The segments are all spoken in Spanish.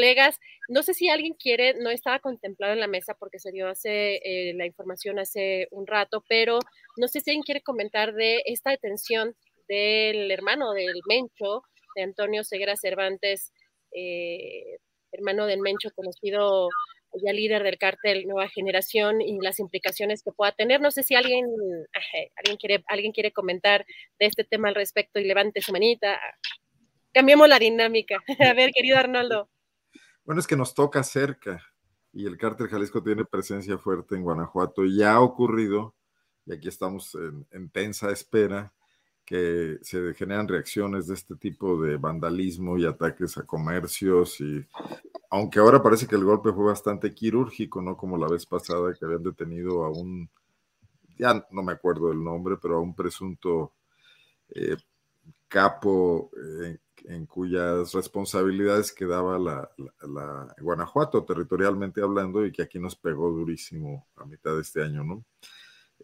Colegas, no sé si alguien quiere, no estaba contemplado en la mesa porque se dio hace eh, la información hace un rato, pero no sé si alguien quiere comentar de esta detención del hermano del Mencho, de Antonio Ceguera Cervantes, eh, hermano del Mencho, conocido ya líder del cártel Nueva Generación y las implicaciones que pueda tener. No sé si alguien, alguien, quiere, alguien quiere comentar de este tema al respecto y levante su manita. Cambiemos la dinámica. A ver, querido Arnoldo. Bueno, es que nos toca cerca y el cártel Jalisco tiene presencia fuerte en Guanajuato. Ya ha ocurrido, y aquí estamos en, tensa espera, que se generan reacciones de este tipo de vandalismo y ataques a comercios y aunque ahora parece que el golpe fue bastante quirúrgico, no como la vez pasada que habían detenido a un, ya no me acuerdo del nombre, pero a un presunto eh, capo eh, en cuyas responsabilidades quedaba la, Guanajuato territorialmente hablando y que aquí nos pegó durísimo a mitad de este año, ¿no?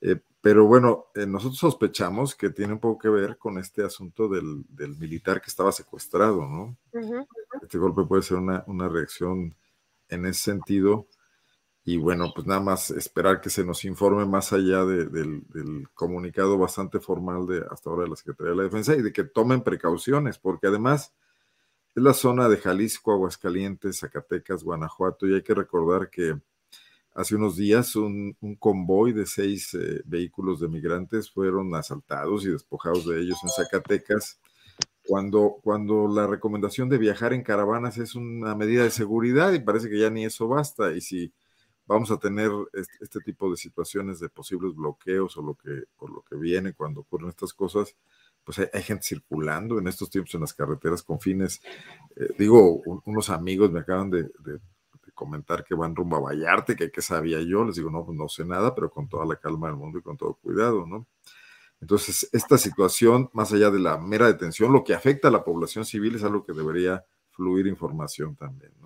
Eh, pero bueno, eh, nosotros sospechamos que tiene un poco que ver con este asunto del, militar que estaba secuestrado, ¿no? Este golpe puede ser una, una reacción en ese sentido y bueno, pues nada más esperar que se nos informe más allá del, comunicado bastante formal de hasta ahora de la Secretaría de la Defensa y de que tomen precauciones, porque además es la zona de Jalisco, Aguascalientes, Zacatecas, Guanajuato, y hay que recordar que hace unos días un, convoy de seis eh, vehículos de migrantes fueron asaltados y despojados de ellos en Zacatecas. Cuando, cuando la recomendación de viajar en caravanas es una medida de seguridad y parece que ya ni eso basta. Y si vamos a tener este, tipo de situaciones de posibles bloqueos o lo que, o lo que viene cuando ocurren estas cosas, pues hay, gente circulando en estos tiempos en las carreteras con fines. Eh, digo, unos amigos me acaban de, comentar que van rumbo a Vallarte, que qué sabía yo, les digo, no, pues no sé nada, pero con toda la calma del mundo y con todo cuidado, ¿no? Entonces, esta situación, más allá de la mera detención, lo que afecta a la población civil es algo que debería fluir información también, ¿no?